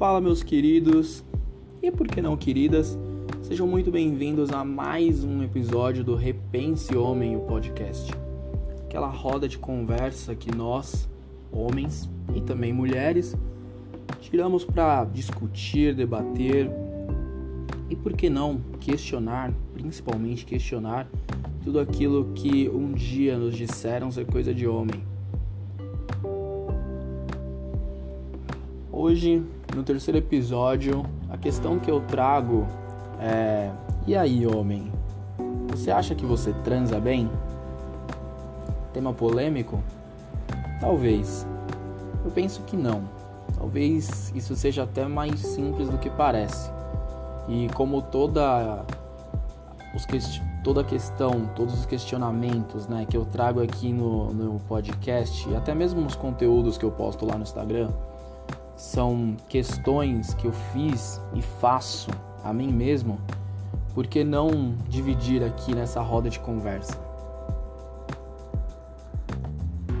Fala, meus queridos e por que não queridas, sejam muito bem-vindos a mais um episódio do Repense Homem, o podcast. Aquela roda de conversa que nós, homens e também mulheres, tiramos para discutir, debater e por que não questionar, principalmente questionar tudo aquilo que um dia nos disseram ser coisa de homem. Hoje, no terceiro episódio, a questão que eu trago é: e aí, homem? Você acha que você transa bem? Tema polêmico? Talvez. Eu penso que não. Talvez isso seja até mais simples do que parece. E como toda os toda a questão, todos os questionamentos né, que eu trago aqui no, no podcast, e até mesmo nos conteúdos que eu posto lá no Instagram, são questões que eu fiz e faço a mim mesmo, por que não dividir aqui nessa roda de conversa?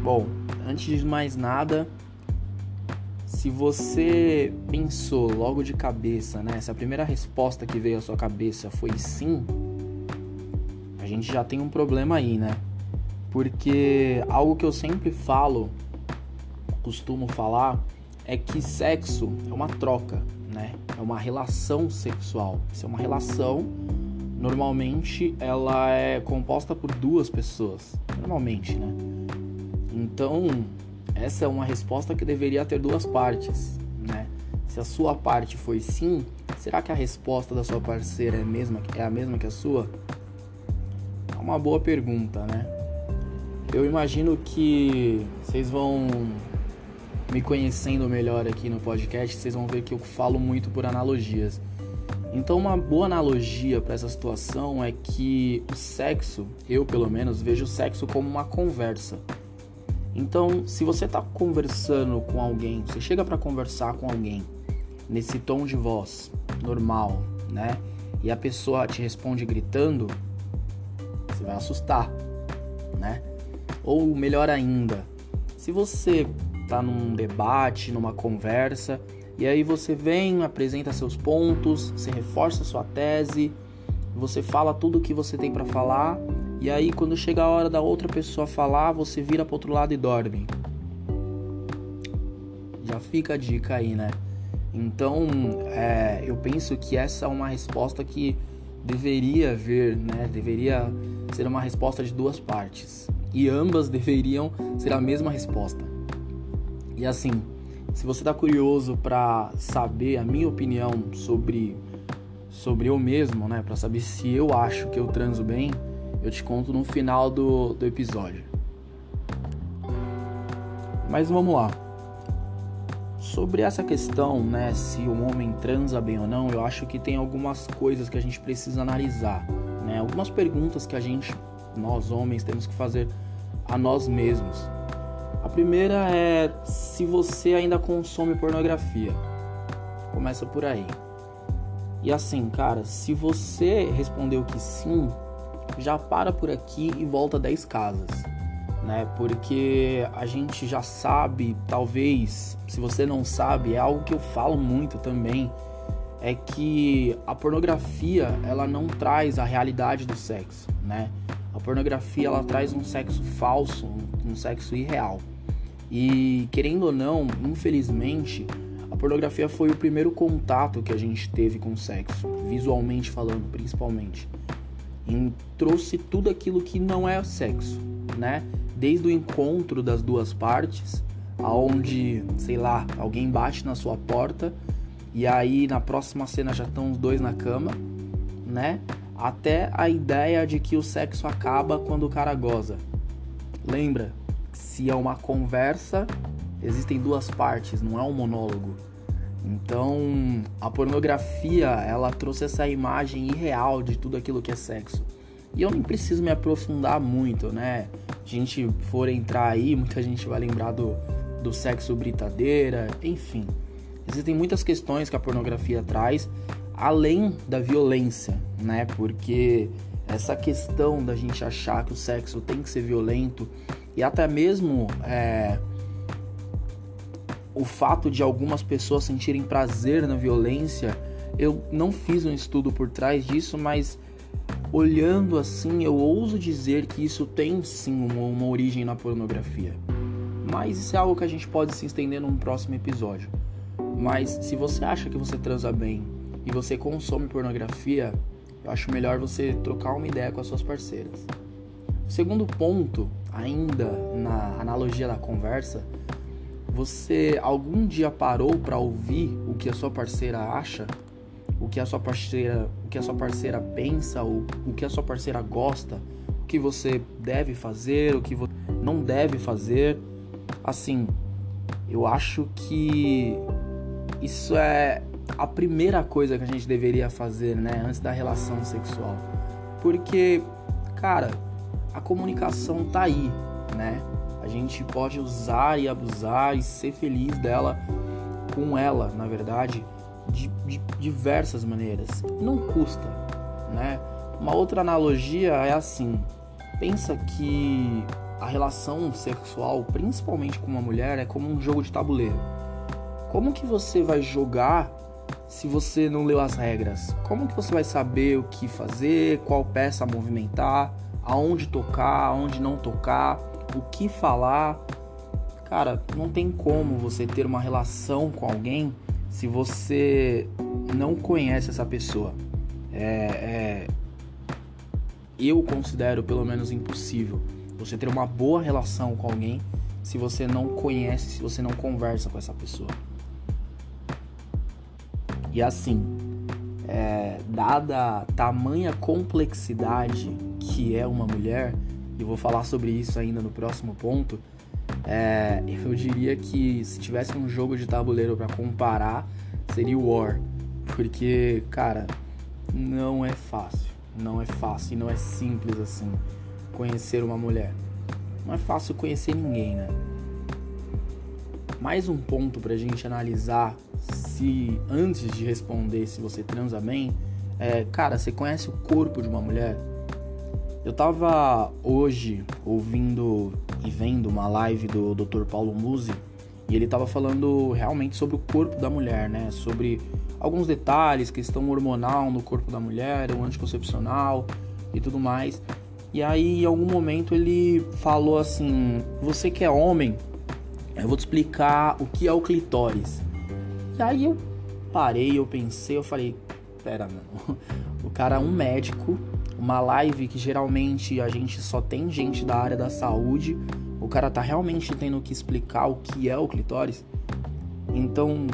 Bom, antes de mais nada, se você pensou logo de cabeça, né? Se a primeira resposta que veio à sua cabeça foi sim, a gente já tem um problema aí, né? Porque algo que eu sempre falo, costumo falar, é que sexo é uma troca, né? É uma relação sexual. Se é uma relação, normalmente ela é composta por duas pessoas, normalmente, né? Então, essa é uma resposta que deveria ter duas partes, né? Se a sua parte foi sim, será que a resposta da sua parceira é a mesma, é a mesma que a sua? É uma boa pergunta, né? Eu imagino que vocês vão me conhecendo melhor aqui no podcast, vocês vão ver que eu falo muito por analogias. Então, uma boa analogia para essa situação é que o sexo, eu pelo menos, vejo o sexo como uma conversa. Então, se você está conversando com alguém, você chega para conversar com alguém nesse tom de voz normal, né? E a pessoa te responde gritando, você vai assustar, né? Ou melhor ainda, se você está num debate, numa conversa, e aí você vem, apresenta seus pontos, você reforça sua tese, você fala tudo o que você tem para falar e aí, quando chega a hora da outra pessoa falar, você vira pro outro lado e dorme. Já fica a dica aí, né? Então, é, eu penso que essa é uma resposta que deveria ver, né? Deveria ser uma resposta de duas partes. E ambas deveriam ser a mesma resposta. E assim, se você está curioso para saber a minha opinião sobre sobre eu mesmo, né, para saber se eu acho que eu transo bem, eu te conto no final do, do episódio. Mas vamos lá. Sobre essa questão, né, se o homem transa bem ou não, eu acho que tem algumas coisas que a gente precisa analisar, né? Algumas perguntas que a gente, nós homens, temos que fazer a nós mesmos. Primeira é se você ainda consome pornografia. Começa por aí. E assim, cara, se você respondeu que sim, já para por aqui e volta 10 casas, né? Porque a gente já sabe, talvez, se você não sabe, é algo que eu falo muito também, é que a pornografia, ela não traz a realidade do sexo, né? A pornografia, ela traz um sexo falso, um sexo irreal. E querendo ou não, infelizmente, a pornografia foi o primeiro contato que a gente teve com o sexo, visualmente falando, principalmente e trouxe tudo aquilo que não é sexo, né? Desde o encontro das duas partes, aonde, sei lá, alguém bate na sua porta e aí na próxima cena já estão os dois na cama, né? Até a ideia de que o sexo acaba quando o cara goza. Lembra? Se é uma conversa, existem duas partes, não é um monólogo. Então, a pornografia, ela trouxe essa imagem irreal de tudo aquilo que é sexo. E eu nem preciso me aprofundar muito, né? A gente for entrar aí, muita gente vai lembrar do, do sexo britadeira, enfim. Existem muitas questões que a pornografia traz, além da violência, né? Porque essa questão da gente achar que o sexo tem que ser violento e até mesmo é, o fato de algumas pessoas sentirem prazer na violência, eu não fiz um estudo por trás disso, mas olhando assim, eu ouso dizer que isso tem sim uma, uma origem na pornografia. Mas isso é algo que a gente pode se estender num próximo episódio. Mas se você acha que você transa bem e você consome pornografia, eu acho melhor você trocar uma ideia com as suas parceiras. Segundo ponto, ainda na analogia da conversa, você algum dia parou para ouvir o que a sua parceira acha? O que a sua parceira, o que a sua parceira pensa, o, o que a sua parceira gosta, o que você deve fazer, o que você não deve fazer? Assim, eu acho que isso é a primeira coisa que a gente deveria fazer, né, antes da relação sexual. Porque, cara, a comunicação tá aí, né? A gente pode usar e abusar e ser feliz dela com ela, na verdade, de, de diversas maneiras. Não custa, né? Uma outra analogia é assim: pensa que a relação sexual, principalmente com uma mulher, é como um jogo de tabuleiro. Como que você vai jogar se você não leu as regras? Como que você vai saber o que fazer, qual peça movimentar, aonde tocar, aonde não tocar, o que falar? Cara, não tem como você ter uma relação com alguém se você não conhece essa pessoa. É, é, eu considero pelo menos impossível você ter uma boa relação com alguém se você não conhece, se você não conversa com essa pessoa. E assim, é, dada a tamanha complexidade que é uma mulher, e vou falar sobre isso ainda no próximo ponto, é, eu diria que se tivesse um jogo de tabuleiro para comparar, seria o War. Porque, cara, não é fácil. Não é fácil e não é simples assim conhecer uma mulher. Não é fácil conhecer ninguém, né? Mais um ponto pra gente analisar se antes de responder se você transa bem, é, cara, você conhece o corpo de uma mulher? Eu tava hoje ouvindo e vendo uma live do Dr. Paulo Musi e ele tava falando realmente sobre o corpo da mulher, né? Sobre alguns detalhes, questão hormonal no corpo da mulher, o anticoncepcional e tudo mais. E aí, em algum momento, ele falou assim: Você que é homem, eu vou te explicar o que é o clitóris. E aí eu parei, eu pensei, eu falei: Pera, mano, o cara é um médico, uma live que geralmente a gente só tem gente da área da saúde, o cara tá realmente tendo que explicar o que é o clitóris. Então,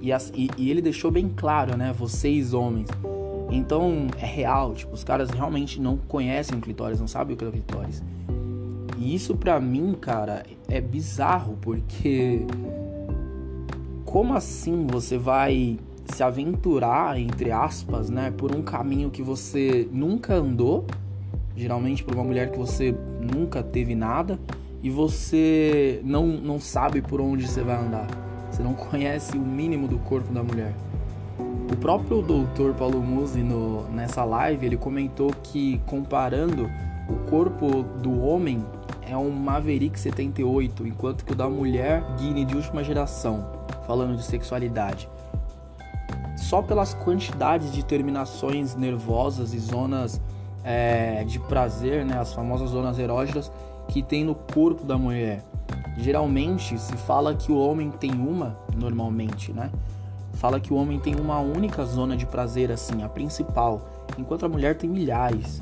e, e ele deixou bem claro, né? Vocês homens então é real, tipo, os caras realmente não conhecem o clitóris, não sabem o que é o clitóris. E isso pra mim, cara, é bizarro, porque como assim você vai se aventurar, entre aspas, né, por um caminho que você nunca andou, geralmente por uma mulher que você nunca teve nada, e você não, não sabe por onde você vai andar. Você não conhece o mínimo do corpo da mulher. O próprio doutor Paulo Musi no, nessa live ele comentou que comparando o corpo do homem é um Maverick 78, enquanto que o da mulher Guine de última geração, falando de sexualidade. Só pelas quantidades de terminações nervosas e zonas é, de prazer, né, as famosas zonas erógenas que tem no corpo da mulher. Geralmente se fala que o homem tem uma, normalmente, né? fala que o homem tem uma única zona de prazer, assim, a principal, enquanto a mulher tem milhares.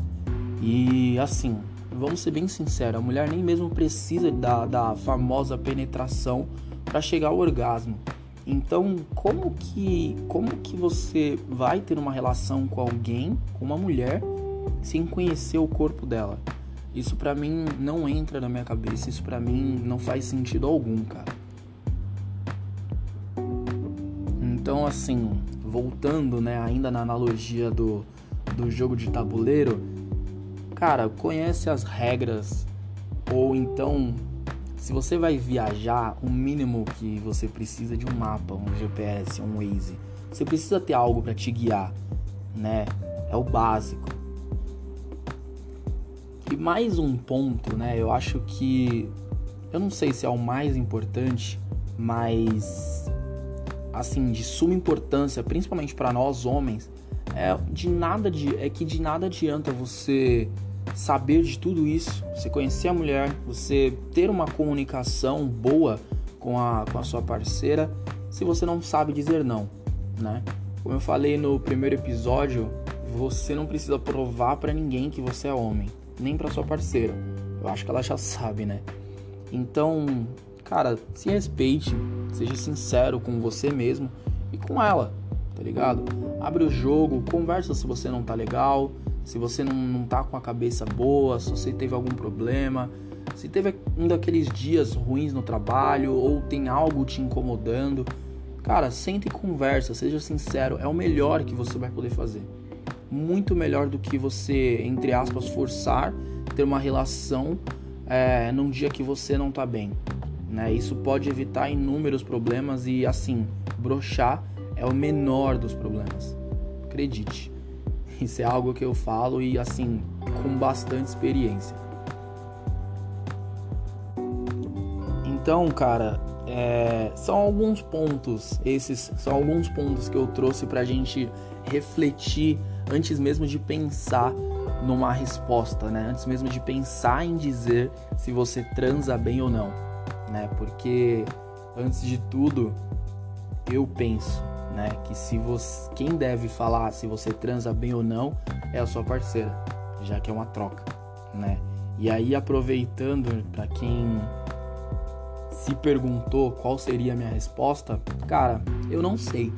E assim, vamos ser bem sinceros, a mulher nem mesmo precisa da, da famosa penetração para chegar ao orgasmo. Então, como que, como que você vai ter uma relação com alguém, com uma mulher, sem conhecer o corpo dela? Isso para mim não entra na minha cabeça, isso para mim não faz sentido algum, cara. Então, assim, voltando, né, ainda na analogia do, do jogo de tabuleiro, cara, conhece as regras ou então se você vai viajar, o mínimo que você precisa de um mapa, um GPS, um Waze. Você precisa ter algo para te guiar, né? É o básico. E mais um ponto, né? Eu acho que eu não sei se é o mais importante, mas assim de suma importância, principalmente para nós homens, é de nada de é que de nada adianta você saber de tudo isso, você conhecer a mulher, você ter uma comunicação boa com a, com a sua parceira, se você não sabe dizer não, né? Como eu falei no primeiro episódio, você não precisa provar para ninguém que você é homem, nem para sua parceira. Eu acho que ela já sabe, né? Então, cara, se respeite, seja sincero com você mesmo e com ela, tá ligado? Abre o jogo, conversa se você não tá legal, se você não, não tá com a cabeça boa, se você teve algum problema, se teve um daqueles dias ruins no trabalho ou tem algo te incomodando. Cara, senta e conversa, seja sincero, é o melhor que você vai poder fazer. Muito melhor do que você, entre aspas, forçar ter uma relação é, num dia que você não tá bem. Né? Isso pode evitar inúmeros problemas e assim, brochar é o menor dos problemas. Acredite. Isso é algo que eu falo e assim, com bastante experiência. Então, cara, é, são alguns pontos, esses são alguns pontos que eu trouxe pra gente refletir antes mesmo de pensar numa resposta, né? Antes mesmo de pensar em dizer se você transa bem ou não né? Porque antes de tudo, eu penso, né, que se você quem deve falar se você transa bem ou não é a sua parceira, já que é uma troca, né? E aí aproveitando para quem se perguntou qual seria a minha resposta, cara, eu não sei.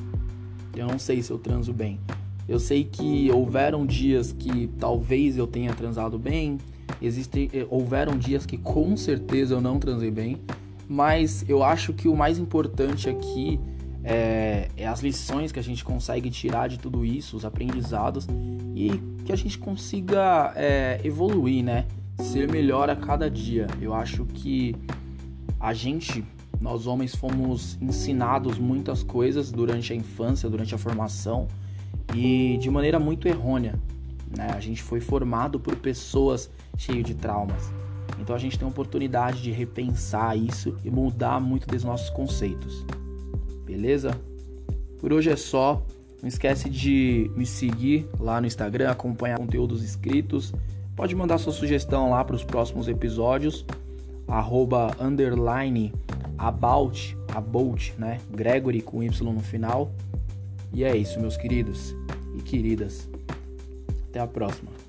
Eu não sei se eu transo bem. Eu sei que houveram dias que talvez eu tenha transado bem, existem eh, houveram dias que com certeza eu não transei bem, mas eu acho que o mais importante aqui é, é, as lições que a gente consegue tirar de tudo isso, os aprendizados e que a gente consiga é, evoluir, né? Ser melhor a cada dia. Eu acho que a gente, nós homens, fomos ensinados muitas coisas durante a infância, durante a formação e de maneira muito errônea. Né? A gente foi formado por pessoas cheias de traumas. Então a gente tem a oportunidade de repensar isso e mudar muito dos nossos conceitos. Beleza? Por hoje é só. Não esquece de me seguir lá no Instagram, acompanhar conteúdos escritos. Pode mandar sua sugestão lá para os próximos episódios. Arroba underline about, about, né? Gregory com Y no final. E é isso, meus queridos e queridas. Até a próxima.